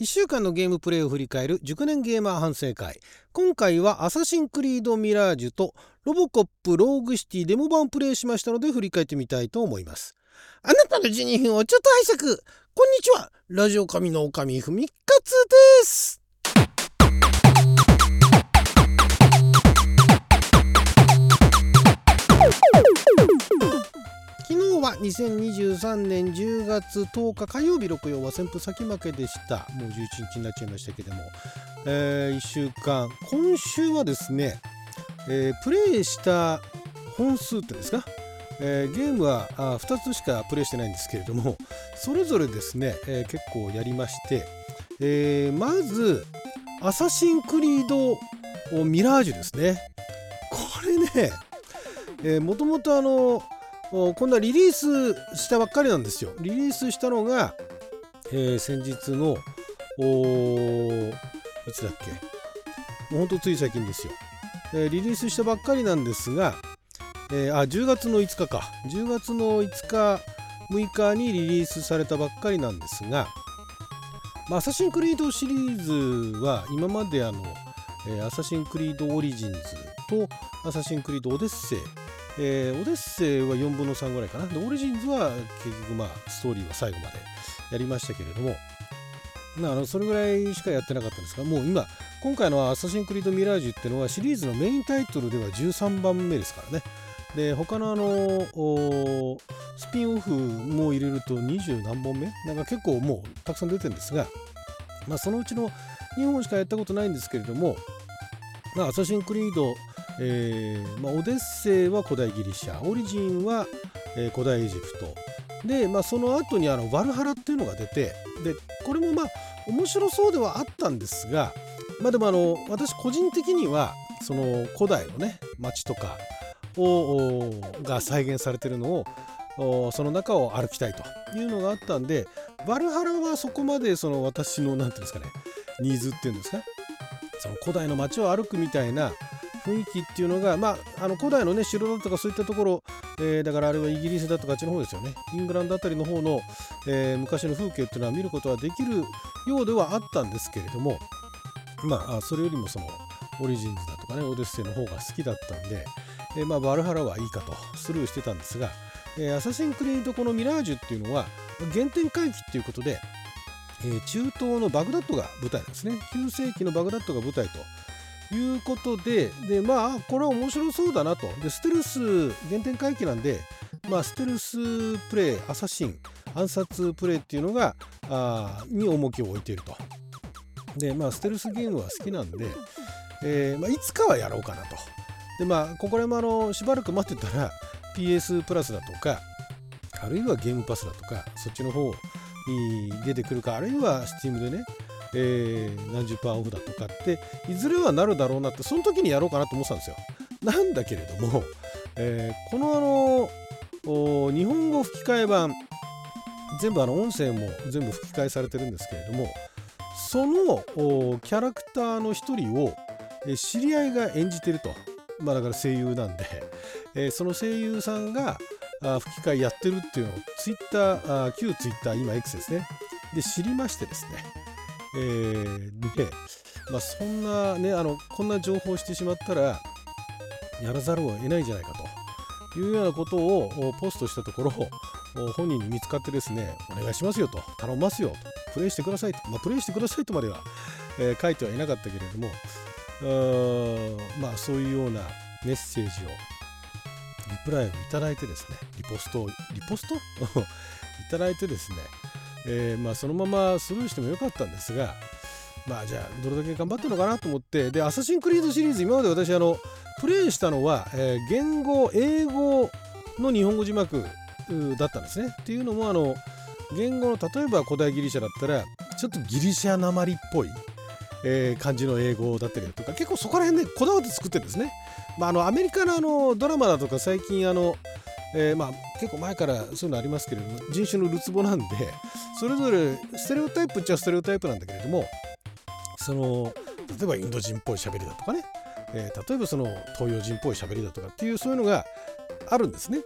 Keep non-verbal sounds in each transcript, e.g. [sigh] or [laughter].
1週間のゲームプレイを振り返る熟年ゲーマー反省会。今回はアサシンクリードミラージュとロボコップローグシティデモ版をプレイしましたので振り返ってみたいと思います。あなたの12分をちょっと拝借。こんにちは。ラジオ神の狼ふみかつです。2023年10月10日火曜日6曜は旋風先負けでした。もう11日になっちゃいましたけども、えー、1週間今週はですね、えー、プレイした本数ってですか、えー、ゲームはあ2つしかプレイしてないんですけれどもそれぞれですね、え結構やりまして、えまずアサシンクリードミラージュですね。これねもともとあのこんなリリースしたばっかりなんですよ。リリースしたのが、えー、先日のいつだっけ？もうほんとつい最近ですよ、えー、リリースしたばっかりなんですが、えー、あ10月の5日か10月の5日6日にリリースされたばっかりなんですが、まあ、アサシンクリードシリーズは今まであの、えー、アサシンクリードオリジンズとアサシンクリードオデッセイえー、オデッセイは4分の3ぐらいかな。で、オリジンズは結局まあ、ストーリーは最後までやりましたけれども、まあ、のそれぐらいしかやってなかったんですが、もう今、今回のアサシンクリードミラージュっていうのはシリーズのメインタイトルでは13番目ですからね。で、他のあの、スピンオフも入れると20何本目？なんか結構もうたくさん出てるんですが、まあ、そのうちの2本しかやったことないんですけれども、まあ、アサシンクリードえーまあ、オデッセイは古代ギリシャオリジンは、えー、古代エジプト。で、まあ、その後にあのバルハラっていうのが出てでこれもまあ面白そうではあったんですが、まあ、でもあの私個人的にはその古代のね街とかをが再現されてるのをその中を歩きたいというのがあったんでバルハラはそこまでその私の何て言うんですかねニーズっていうんですかその古代の街を歩くみたいな雰囲気っていうのが、まあ、あの古代のね城だとかそういったところ、えー、だからあれはイギリスだとかあっちの方ですよね。イングランドあたりの方の、えー、昔の風景っていうのは見ることはできるようではあったんですけれどもまあそれよりもそのオリジンズだとかねオデッセイの方が好きだったんで、えー、まあバルハラはいいかとスルーしてたんですが、えー、アサシンクリードこのミラージュっていうのは原点回帰っていうことで、えー、中東のバグダッドが舞台なんですね。9世紀のバグダッドが舞台ということで、で、まあ、これは面白そうだなと。で、ステルス、原点回帰なんで、まあ、ステルスプレイ、アサシン、暗殺プレイっていうのが、あに重きを置いていると。で、まあ、ステルスゲームは好きなんで、えーまあ、いつかはやろうかなと。で、まあ、ここら辺もあの、しばらく待ってたら、PS プラスだとか、あるいはゲームパスだとか、そっちの方に出てくるか、あるいは Steam でね、えー、何十パーオフだとかっていずれはなるだろうなってその時にやろうかなと思ってたんですよ。なんだけれども、えー、このあの日本語吹き替え版全部あの音声も全部吹き替えされてるんですけれどもそのキャラクターの一人を、え知り合いが演じてると、まあ、だから声優なんで、えー、その声優さんがあ吹き替えやってるっていうのをツイッター旧ツイッター今 X ですね。で知りましてですね。えー、で、まあ、そんなねあのこんな情報をしてしまったらやらざるを得ないんじゃないかと。いうようなことをポストしたところ本人に見つかってですねお願いしますよと。頼みますよと。プレイしてくださいと、まあ、プレイしてくださいとまでは、えー、書いてはいなかったけれどもまあそういうようなメッセージをリプライをいただいてですねリポストリポスト？[laughs] いただいてですねえー、まあ、そのままスルーしてもよかったんですがまあじゃあどれだけ頑張ってるのかなと思ってでアサシンクリードシリーズ今まで私あのプレイしたのは、えー、言語英語の日本語字幕だったんですねっていうのもあの言語の例えば古代ギリシャだったらちょっとギリシャなまりっぽい、えー、感じの英語だったりだとか結構そこら辺でこだわって作ってるんですね。まあ、あのアメリカのあのドラマだとか最近あのえー、まあ、結構前からそういうのありますけれども人種のるつぼなんでそれぞれステレオタイプっちゃステレオタイプなんだけれどもその例えばインド人っぽい喋りだとかね、えー、例えばその東洋人っぽい喋りだとかっていうそういうのがあるんですね。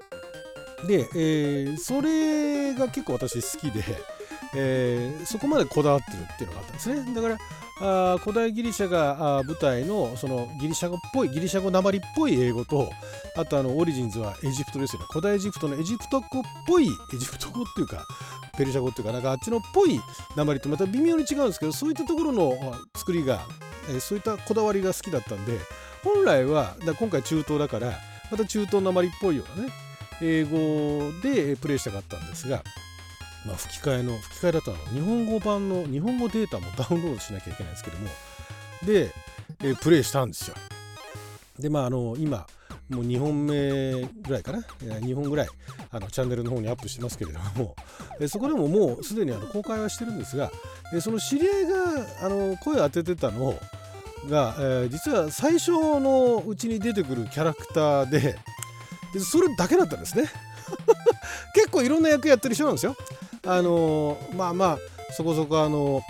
で、えー、それが結構私好きで、えー、そこまでこだわってるっていうのがあったんですねだからあ古代ギリシャが舞台のそのギリシャ語っぽいギリシャ語なまりっぽい英語とあとあのオリジンズはエジプトですよね。古代エジプトのエジプト語っぽいエジプト語っていうかペルシャ語っていうかなんかあっちのっぽいなまりとまた微妙に違うんですけどそういったところの作りが、えー、そういったこだわりが好きだったんで本来はだ今回中東だからまた中東なまりっぽいようなね英語でプレイしたかったんですが、まあ、吹き替えの吹き替えだとあの。日本語版の日本語データもダウンロードしなきゃいけないんですけども。で、えプレイしたんですよ。でまああの今もう2本目ぐらいかな。2本ぐらいあのチャンネルの方にアップしてますけれども。えそこでももうすでにあの公開はしてるんですがえその知り合いがあの声を当ててたのが、えー、実は最初のうちに出てくるキャラクターででそれだけだったんですね。[laughs] 結構いろんな役やってる人なんですよ。あのまあまあそこそこあの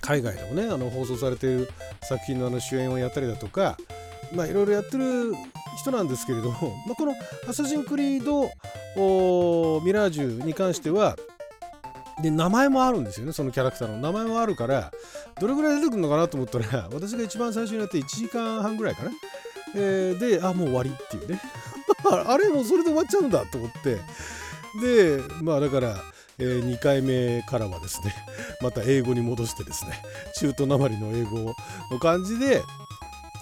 海外でもねあの放送されている作品のあの主演をやったりだとかまあいろいろやってる人なんですけれども、まあ、この「アサシンクリードミラージュ」に関してはで名前もあるんですよねそのキャラクターの。名前もあるからどれぐらい出てくるのかなと思ったら私が一番最初にやって1時間半ぐらいかな、えー、であもう終わりっていうね。[laughs] あれもうそれで終わっちゃうんだと思って。でまあだから、えー、2回目からはですね [laughs] また英語に戻してですね中途なまりの英語の感じで、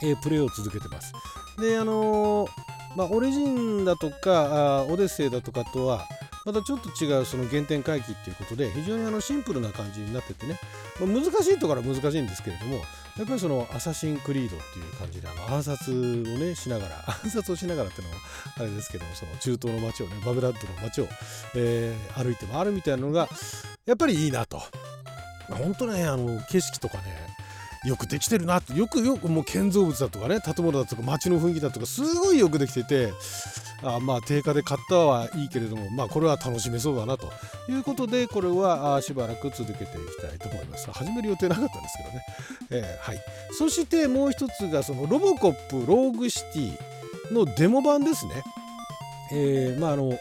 えー、プレーを続けてます。であのー、まあオリジンだとかオデッセイだとかとはまたちょっと違うその原点回帰っていうことで非常にあのシンプルな感じになっててね、まあ、難しいところは難しいんですけれどもやっぱりそのアサシンクリードっていう感じであの暗殺をねしながら [laughs] 暗殺をしながらっていうのはあれですけどもその中東の街をねバグダッドの街を、えー、歩いて回るみたいなのがやっぱりいいなと。本当ねあの景色とかねよくできてるなってよくよくもう建造物だとかね建物だとか街の雰囲気だとかすごいよくできててあまあ定価で買ったはいいけれどもまあこれは楽しめそうだなと。いうことでこれはしばらく続けていきたいと思います。始める予定なかったんですけどね、えー、はい。そしてもう一つがそのロボコップローグシティのデモ版ですね。えー、まああの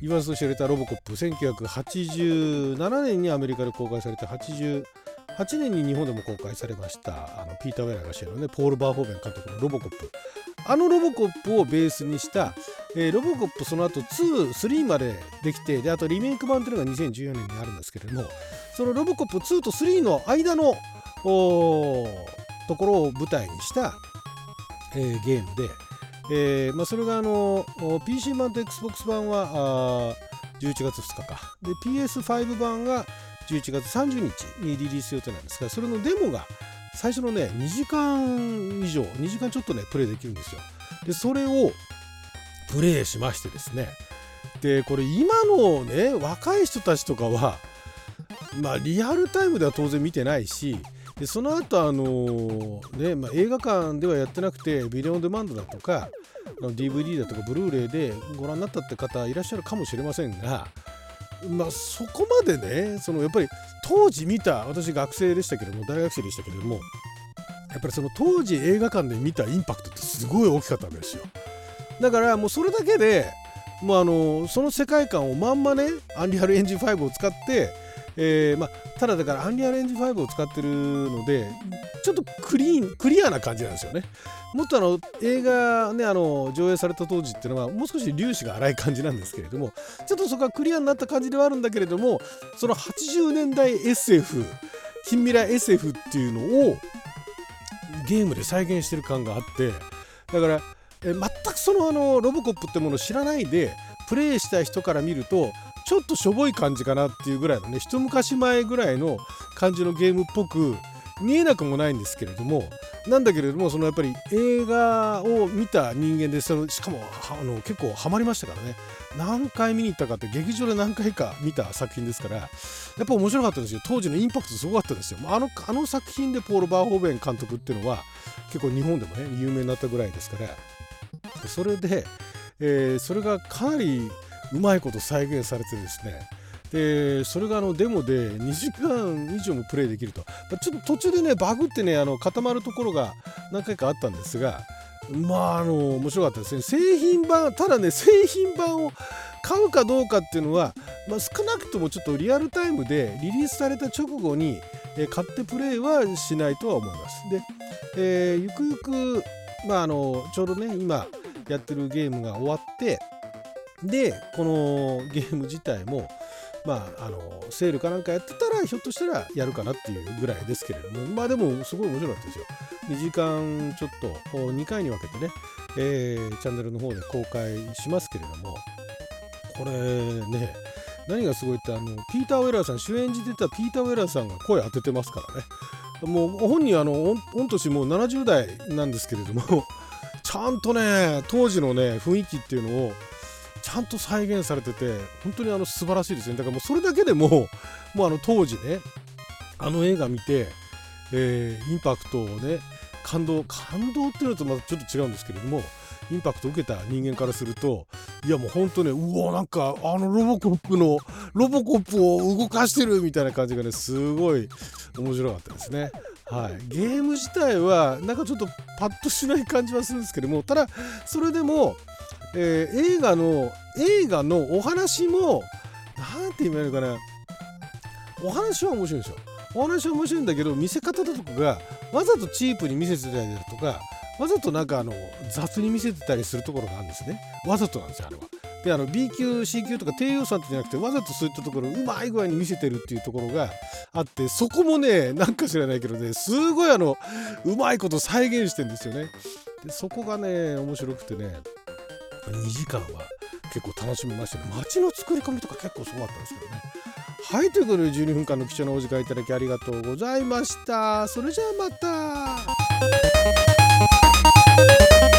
言わずと知られたロボコップ1987年にアメリカで公開されて80 8年に日本でも公開されましたあのピーター・ウェラーが主演のねポール・バーホーベン監督のロボコップ。あのロボコップをベースにした、えー、ロボコップその後2、3までできてであとリメイク版というのが2014年にあるんですけれどもそのロボコップ2と3の間のところを舞台にした、えー、ゲームで、えーまあ、それがあの PC 版と XBOX 版はあ11月2日か。で PS5 版が11月30日にリリース予定なんですがそれのデモが最初のね2時間以上2時間ちょっとねプレイできるんですよ。でそれをプレイしましてですね。でこれ今のね若い人たちとかはまあリアルタイムでは当然見てないしでその後あのね、まあ、映画館ではやってなくてビデオデマンドだとか DVD だとかブルーレイでご覧になったって方いらっしゃるかもしれませんがまあそこまでねそのやっぱり当時見た私学生でしたけども大学生でしたけれどもやっぱりその当時映画館で見たインパクトってすごい大きかったわけですよ。だからもうそれだけでもうあのその世界観をまんまねアンリアルエンジン5を使ってえーまあ、ただだからアンリアルエンジン5を使ってるのでちょっとクリーンクリアな感じなんですよね。もっとあの映画ねあの上映された当時っていうのはもう少し粒子が荒い感じなんですけれどもちょっとそこはクリアになった感じではあるんだけれどもその80年代 SF 近未来 SF っていうのをゲームで再現してる感があってだからえ全くそのあのロボコップってものを知らないでプレイした人から見るとちょっとしょぼい感じかなっていうぐらいのね一昔前ぐらいの感じのゲームっぽく見えなくもないんですけれどもなんだけれどもそのやっぱり映画を見た人間でそのしかもあの結構ハマりましたからね。何回見に行ったかって劇場で何回か見た作品ですからやっぱ面白かったんですよ。当時のインパクトすごかったですよ。あのあの作品でポール・バーホーベン監督っていうのは結構日本でもね有名になったぐらいですから。それで、えー、それがかなりうまいこと再現されてですね。でそれがあのデモで2時間以上もプレイできると。ちょっと途中でねバグってねあの固まるところが何回かあったんですがまああの面白かったですね。製品版ただね製品版を買うかどうかっていうのはまあ、少なくともちょっとリアルタイムでリリースされた直後に、え、買ってプレイはしないとは思います。で、えー、ゆくゆく、まあ、あのちょうどね今やってるゲームが終わってでこのゲーム自体もまあ、あのセールかなんかやってたらひょっとしたらやるかなっていうぐらいですけれどもまあでもすごい面白かったですよ。2時間ちょっと2回に分けてね、えー、チャンネルの方で公開しますけれどもこれね何がすごいってあのピーター・ウェラーさん主演じてたピーター・ウェラーさんが声当ててますからね。もう本人あの御年もう70代なんですけれどもちゃんとね当時のね雰囲気っていうのをちゃんと再現されてて本当にあの素晴らしいですねだからもうそれだけでももうあの当時ねあの映画見て、えー、インパクトをね感動感動っていうのとまたちょっと違うんですけれどもインパクトを受けた人間からするといやもうほんとねうわなんかあのロボコップのロボコップを動かしてるみたいな感じがねすごい面白かったですね。はい、ゲーム自体はなんかちょっとパッとしない感じはするんですけどもただそれでも、えー、映画の映画のお話も何て言えばいいのかな。お話は面白いんですよお話は面白いんだけど見せ方だとかがわざとチープに見せてたりだとかわざとなんかあの雑に見せてたりするところがあるんですね。わざとなんですよあれは。であの B 級 C 級とか低予算ってじゃなくてわざとそういったところをうまい具合に見せてるっていうところがあってそこもねなんか知らないけどねすごいあのうまいこと再現してんですよね。でそこがね面白くてね。2時間は結構楽しみましたね。街の作り込みとか結構すごかったんですけどね。はいということで12分間の貴重なお時間いただきありがとうございました。それじゃあまた。Thank you.